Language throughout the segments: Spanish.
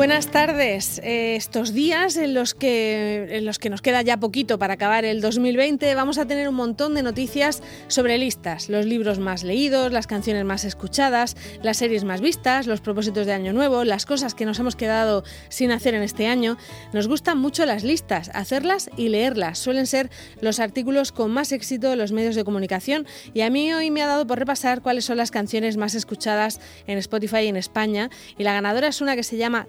Buenas tardes. Eh, estos días en los, que, en los que nos queda ya poquito para acabar el 2020 vamos a tener un montón de noticias sobre listas, los libros más leídos, las canciones más escuchadas, las series más vistas, los propósitos de año nuevo, las cosas que nos hemos quedado sin hacer en este año. Nos gustan mucho las listas, hacerlas y leerlas. Suelen ser los artículos con más éxito de los medios de comunicación y a mí hoy me ha dado por repasar cuáles son las canciones más escuchadas en Spotify en España y la ganadora es una que se llama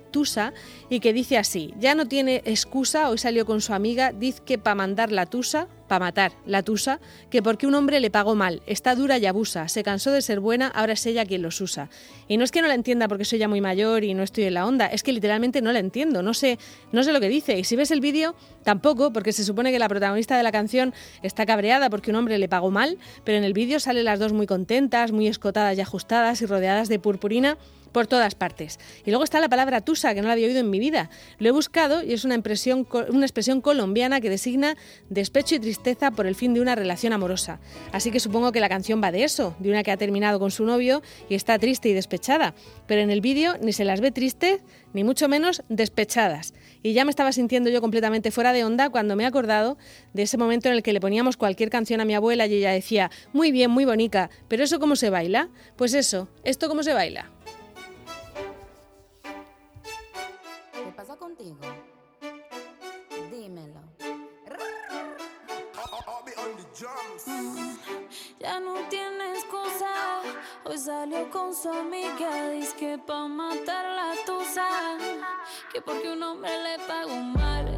Y que dice así, ya no tiene excusa, hoy salió con su amiga, dice que para mandar la Tusa, para matar la Tusa, que porque un hombre le pagó mal, está dura y abusa, se cansó de ser buena, ahora es ella quien los usa. Y no es que no la entienda porque soy ya muy mayor y no estoy en la onda, es que literalmente no la entiendo, no sé, no sé lo que dice. Y si ves el vídeo, tampoco, porque se supone que la protagonista de la canción está cabreada porque un hombre le pagó mal, pero en el vídeo salen las dos muy contentas, muy escotadas y ajustadas y rodeadas de purpurina por todas partes. Y luego está la palabra tusa, que no la había oído en mi vida. Lo he buscado y es una, impresión, una expresión colombiana que designa despecho y tristeza por el fin de una relación amorosa. Así que supongo que la canción va de eso, de una que ha terminado con su novio y está triste y despechada. Pero en el vídeo ni se las ve tristes, ni mucho menos despechadas. Y ya me estaba sintiendo yo completamente fuera de onda cuando me he acordado de ese momento en el que le poníamos cualquier canción a mi abuela y ella decía, muy bien, muy bonita, pero ¿eso cómo se baila? Pues eso, ¿esto cómo se baila? Ya no tiene excusa. Hoy salió con su amiga, dice que pa' matar la tusa. Que porque un hombre le pagó mal,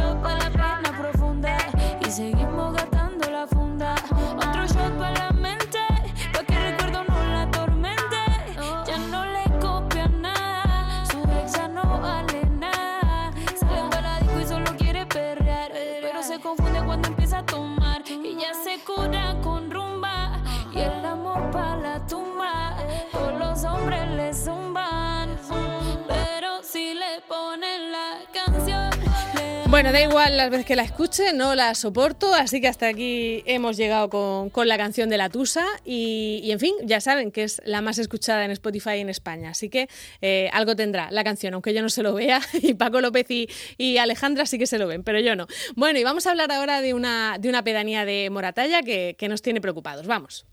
shot para la pena profunda y seguimos gastando la funda. Otro shot para la mente, pa' que el recuerdo no la atormente. Ya no le copia nada, su ex ya no vale nada. Sale para la disco y solo quiere perrear, pero se confunde cuando empieza a tomar y ya se cura con rumba y el amor para la tumba. Todos los hombres le zumban, Bueno, da igual las veces que la escuche, no la soporto, así que hasta aquí hemos llegado con, con la canción de la Tusa y, y, en fin, ya saben que es la más escuchada en Spotify en España, así que eh, algo tendrá la canción, aunque yo no se lo vea y Paco López y, y, Alejandra sí que se lo ven, pero yo no. Bueno, y vamos a hablar ahora de una, de una pedanía de Moratalla que, que nos tiene preocupados, vamos.